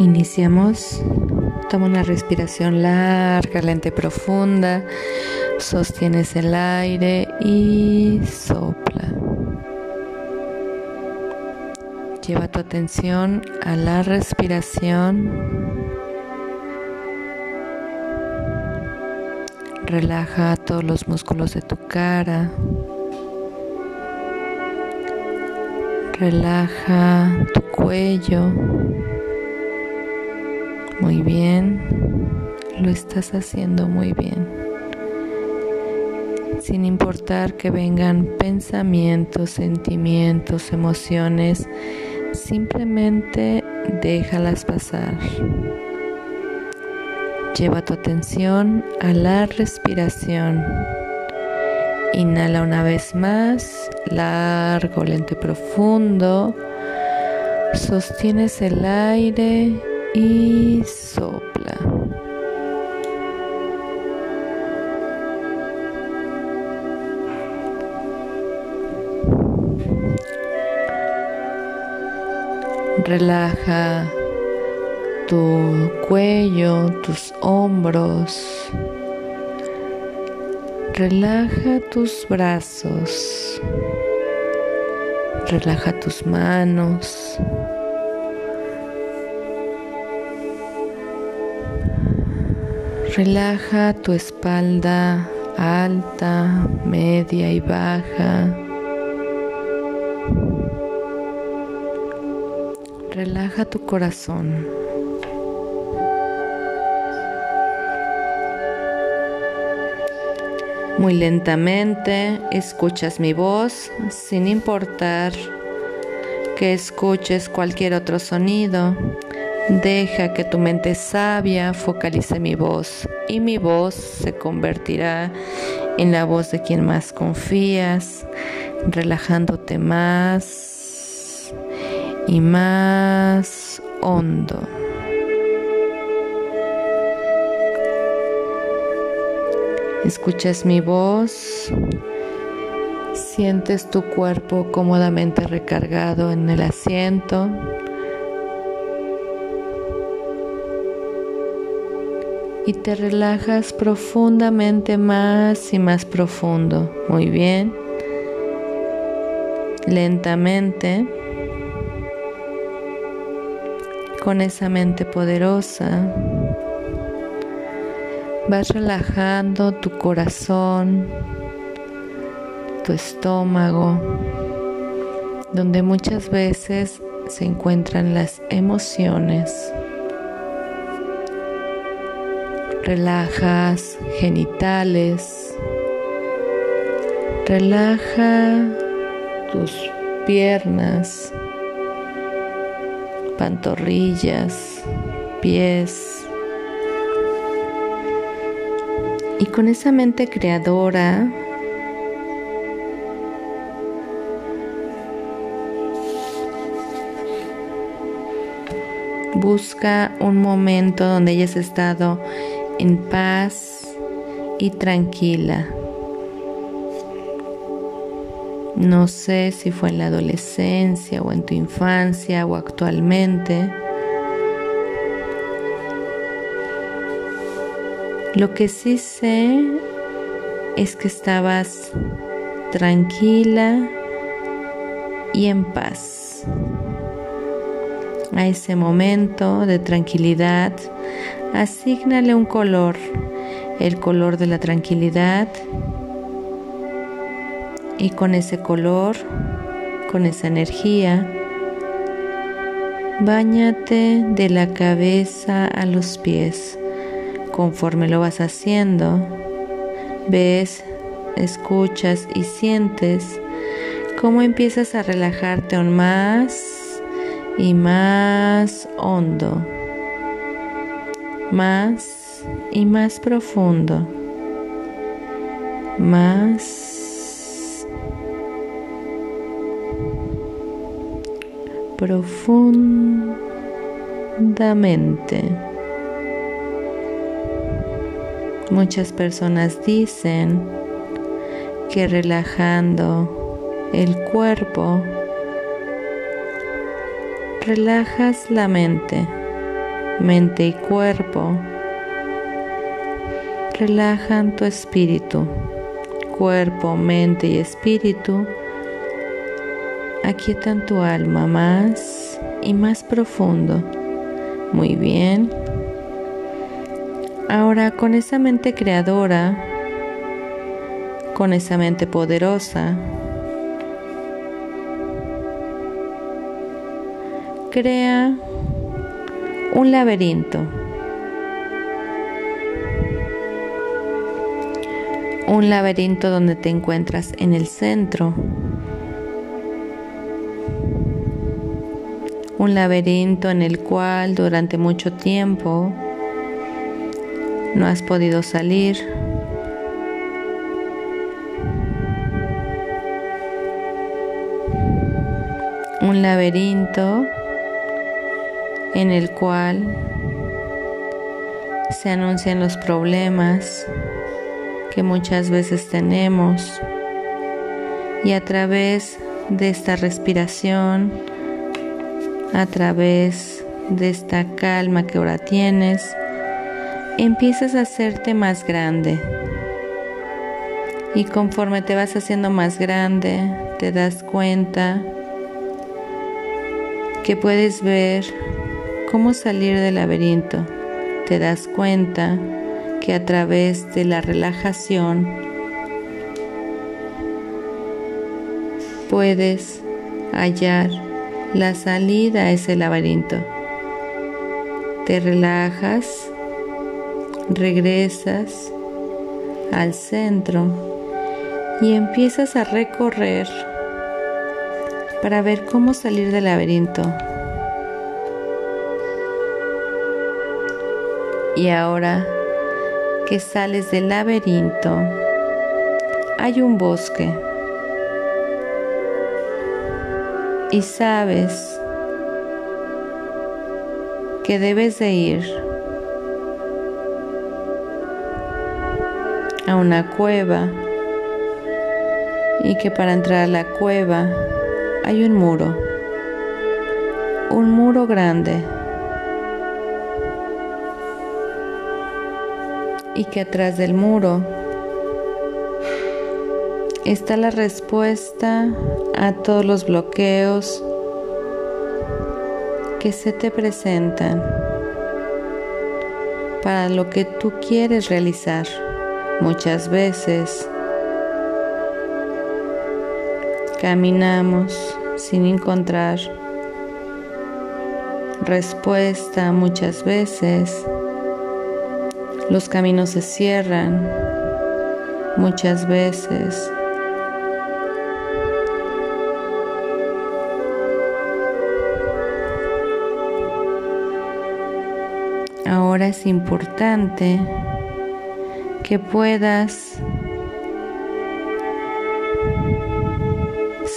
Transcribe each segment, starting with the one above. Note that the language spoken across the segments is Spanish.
Iniciamos. Toma una respiración larga, lenta profunda. Sostienes el aire y sopla. Lleva tu atención a la respiración. Relaja todos los músculos de tu cara. Relaja tu cuello. Muy bien, lo estás haciendo muy bien. Sin importar que vengan pensamientos, sentimientos, emociones, simplemente déjalas pasar. Lleva tu atención a la respiración. Inhala una vez más, largo, lento y profundo. Sostienes el aire y sopla. Relaja tu cuello, tus hombros. Relaja tus brazos. Relaja tus manos. Relaja tu espalda alta, media y baja. Relaja tu corazón. Muy lentamente escuchas mi voz sin importar que escuches cualquier otro sonido. Deja que tu mente sabia focalice mi voz y mi voz se convertirá en la voz de quien más confías, relajándote más y más hondo. Escuchas mi voz, sientes tu cuerpo cómodamente recargado en el asiento. y te relajas profundamente más y más profundo. Muy bien. Lentamente, con esa mente poderosa, vas relajando tu corazón, tu estómago, donde muchas veces se encuentran las emociones. Relajas genitales. Relaja tus piernas, pantorrillas, pies. Y con esa mente creadora, busca un momento donde hayas estado en paz y tranquila. No sé si fue en la adolescencia o en tu infancia o actualmente. Lo que sí sé es que estabas tranquila y en paz. A ese momento de tranquilidad Asígnale un color, el color de la tranquilidad. Y con ese color, con esa energía, Báñate de la cabeza a los pies. Conforme lo vas haciendo, ves, escuchas y sientes cómo empiezas a relajarte aún más y más hondo más y más profundo, más profundamente. Muchas personas dicen que relajando el cuerpo relajas la mente, mente y cuerpo. Relajan tu espíritu, cuerpo, mente y espíritu. Aquietan tu alma más y más profundo. Muy bien. Ahora con esa mente creadora, con esa mente poderosa, crea un laberinto. Un laberinto donde te encuentras en el centro. Un laberinto en el cual durante mucho tiempo no has podido salir. Un laberinto en el cual se anuncian los problemas que muchas veces tenemos y a través de esta respiración, a través de esta calma que ahora tienes, empiezas a hacerte más grande. Y conforme te vas haciendo más grande, te das cuenta que puedes ver cómo salir del laberinto. Te das cuenta que a través de la relajación puedes hallar la salida a ese laberinto. Te relajas regresas al centro y empiezas a recorrer para ver cómo salir del laberinto. Y ahora que sales del laberinto, hay un bosque. Y sabes que debes de ir una cueva y que para entrar a la cueva hay un muro, un muro grande y que atrás del muro está la respuesta a todos los bloqueos que se te presentan para lo que tú quieres realizar. Muchas veces. Caminamos sin encontrar respuesta, muchas veces. Los caminos se cierran, muchas veces. Ahora es importante que puedas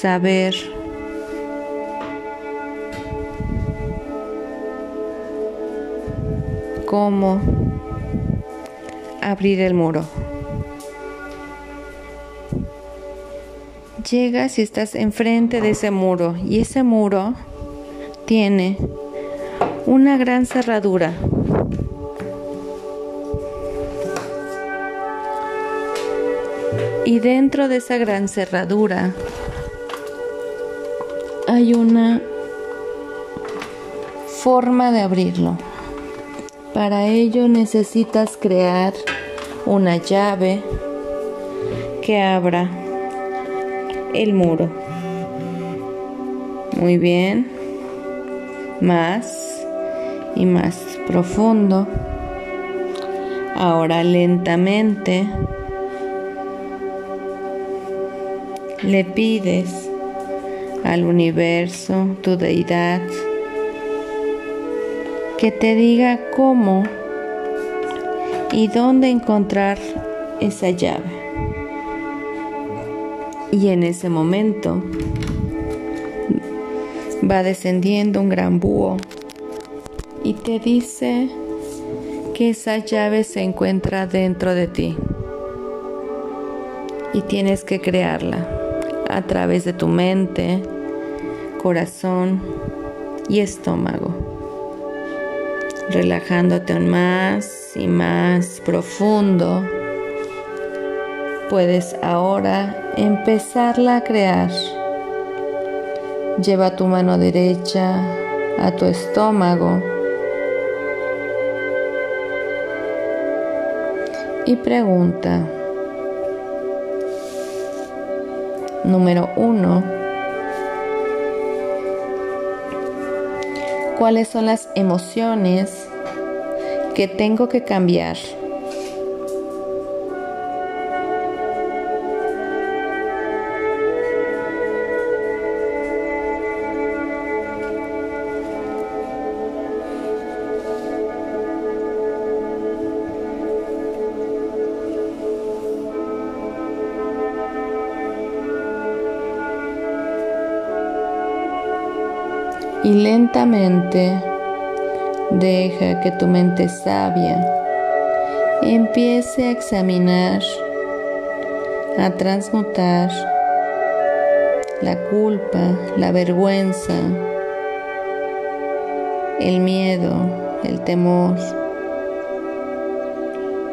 saber cómo abrir el muro. Llegas y estás enfrente de ese muro y ese muro tiene una gran cerradura Y dentro de esa gran cerradura hay una forma de abrirlo. Para ello necesitas crear una llave que abra el muro. Muy bien. Más y más profundo. Ahora lentamente le pides al universo, tu deidad, que te diga cómo y dónde encontrar esa llave. Y en ese momento va descendiendo un gran búho y te dice que esa llave se encuentra dentro de ti y tienes que crearla a través de tu mente, corazón y estómago. Relajándote aún más y más profundo, puedes ahora empezarla a crear. Lleva tu mano derecha a tu estómago y pregunta. Número uno. ¿Cuáles son las emociones que tengo que cambiar? Y lentamente deja que tu mente sabia empiece a examinar, a transmutar la culpa, la vergüenza, el miedo, el temor,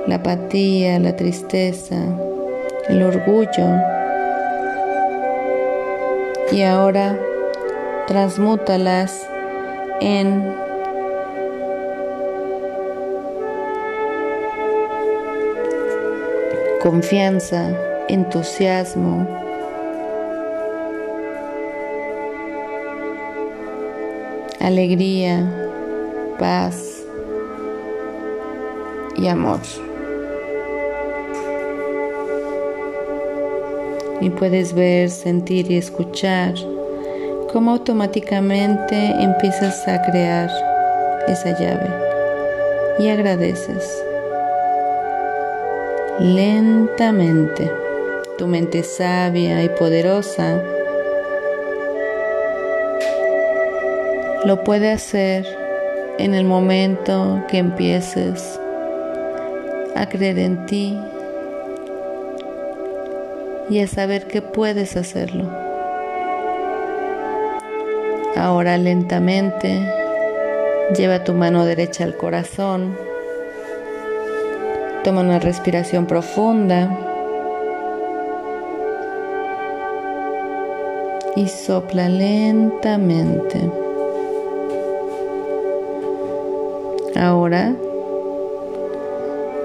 la apatía, la tristeza, el orgullo. Y ahora transmútalas en confianza, entusiasmo, alegría, paz y amor. Y puedes ver, sentir y escuchar cómo automáticamente empiezas a crear esa llave y agradeces. Lentamente, tu mente sabia y poderosa lo puede hacer en el momento que empieces a creer en ti y a saber que puedes hacerlo. Ahora lentamente lleva tu mano derecha al corazón. Toma una respiración profunda. Y sopla lentamente. Ahora,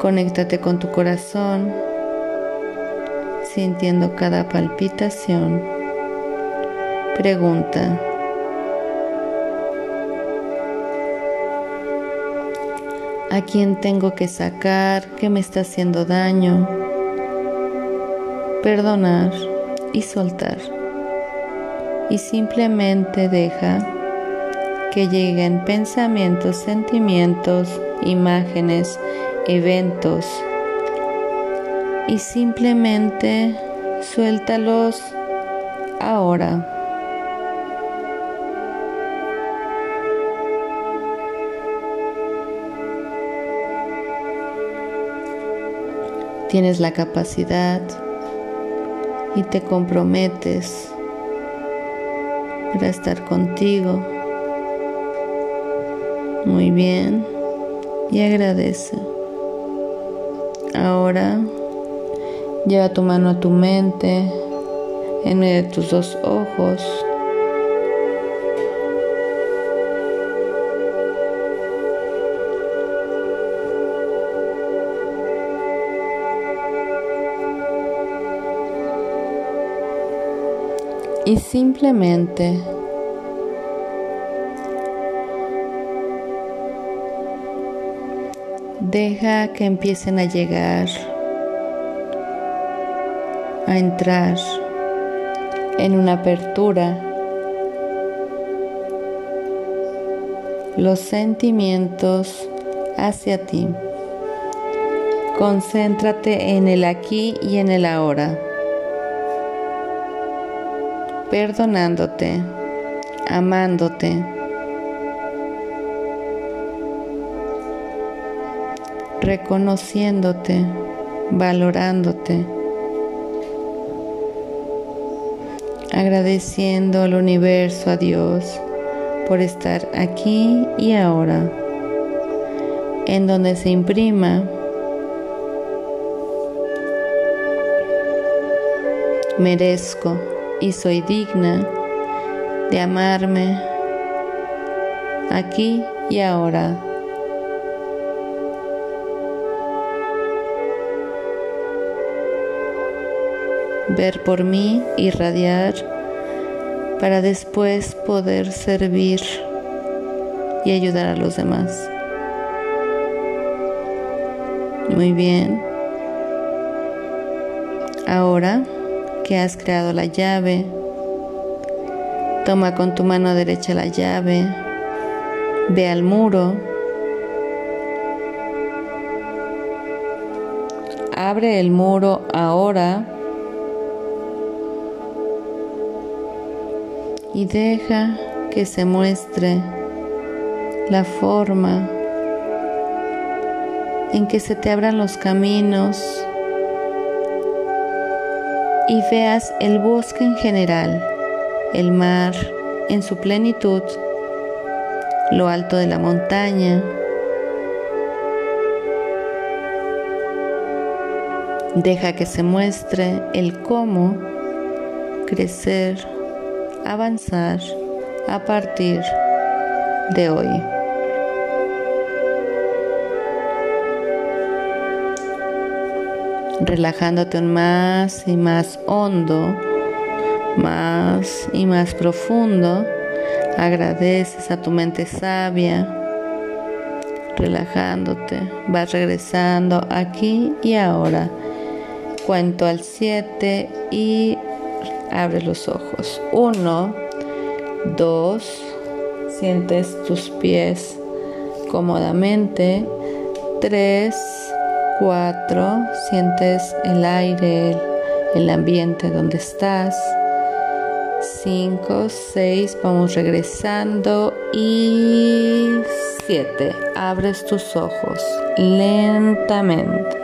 conéctate con tu corazón, sintiendo cada palpitación. Pregunta. A quién tengo que sacar, qué me está haciendo daño, perdonar y soltar. Y simplemente deja que lleguen pensamientos, sentimientos, imágenes, eventos. Y simplemente suéltalos ahora. Tienes la capacidad y te comprometes para estar contigo. Muy bien. Y agradece. Ahora lleva tu mano a tu mente en medio de tus dos ojos. Y simplemente deja que empiecen a llegar, a entrar en una apertura los sentimientos hacia ti. Concéntrate en el aquí y en el ahora. Perdonándote, amándote, reconociéndote, valorándote, agradeciendo al universo, a Dios, por estar aquí y ahora, en donde se imprima merezco y soy digna de amarme aquí y ahora. Ver por mí, irradiar, para después poder servir y ayudar a los demás. Muy bien. Ahora que has creado la llave, toma con tu mano derecha la llave, ve al muro, abre el muro ahora. Y deja que se muestre la forma en que se te abran los caminos y veas el bosque en general, el mar en su plenitud, lo alto de la montaña, Deja que se muestre el cómo crecer avanzar a partir de hoy. Relajándote más y más hondo, más y más profundo, agradeces a tu mente sabia, relajándote, vas regresando aquí y ahora. Cuento al 7 y Abre los ojos. Uno, dos, sientes tus pies cómodamente. Tres, cuatro, sientes el aire, el ambiente donde estás. Cinco, seis, vamos regresando. Y siete, abres tus ojos lentamente.